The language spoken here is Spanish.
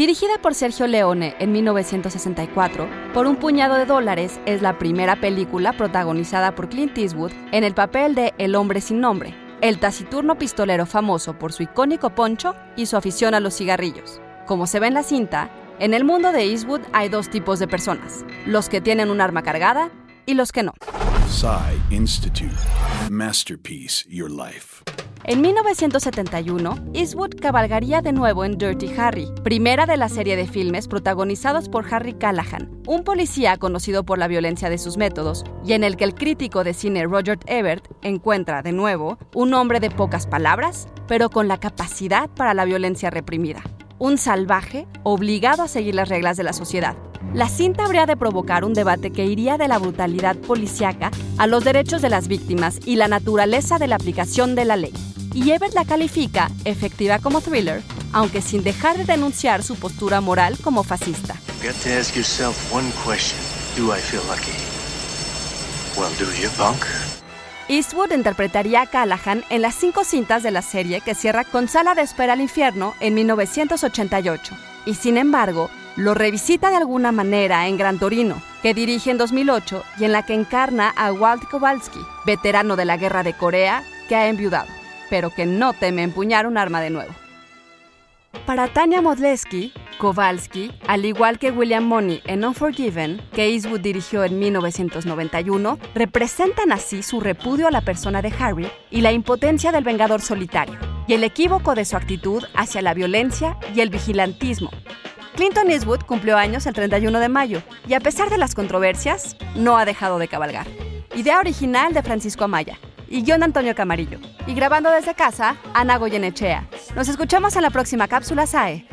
Dirigida por Sergio Leone en 1964, Por un puñado de dólares es la primera película protagonizada por Clint Eastwood en el papel de El hombre sin nombre, el taciturno pistolero famoso por su icónico poncho y su afición a los cigarrillos. Como se ve en la cinta, en el mundo de Eastwood hay dos tipos de personas, los que tienen un arma cargada y los que no. Institute. Masterpiece Your Life. En 1971, Eastwood cabalgaría de nuevo en Dirty Harry, primera de la serie de filmes protagonizados por Harry Callahan, un policía conocido por la violencia de sus métodos, y en el que el crítico de cine Roger Ebert encuentra de nuevo un hombre de pocas palabras, pero con la capacidad para la violencia reprimida. Un salvaje obligado a seguir las reglas de la sociedad. La cinta habría de provocar un debate que iría de la brutalidad policíaca a los derechos de las víctimas y la naturaleza de la aplicación de la ley. Y Ebert la califica efectiva como thriller, aunque sin dejar de denunciar su postura moral como fascista. Eastwood interpretaría a Callahan en las cinco cintas de la serie que cierra con Sala de Espera al Infierno en 1988, y sin embargo, lo revisita de alguna manera en Gran Torino, que dirige en 2008 y en la que encarna a Walt Kowalski, veterano de la Guerra de Corea que ha enviudado pero que no teme empuñar un arma de nuevo. Para Tania Modleski, Kowalski, al igual que William Money en Unforgiven, que Eastwood dirigió en 1991, representan así su repudio a la persona de Harry y la impotencia del vengador solitario, y el equívoco de su actitud hacia la violencia y el vigilantismo. Clinton Eastwood cumplió años el 31 de mayo y a pesar de las controversias, no ha dejado de cabalgar. Idea original de Francisco Amaya, y John Antonio Camarillo. Y grabando desde casa, Ana Goyenechea. Nos escuchamos en la próxima cápsula SAE.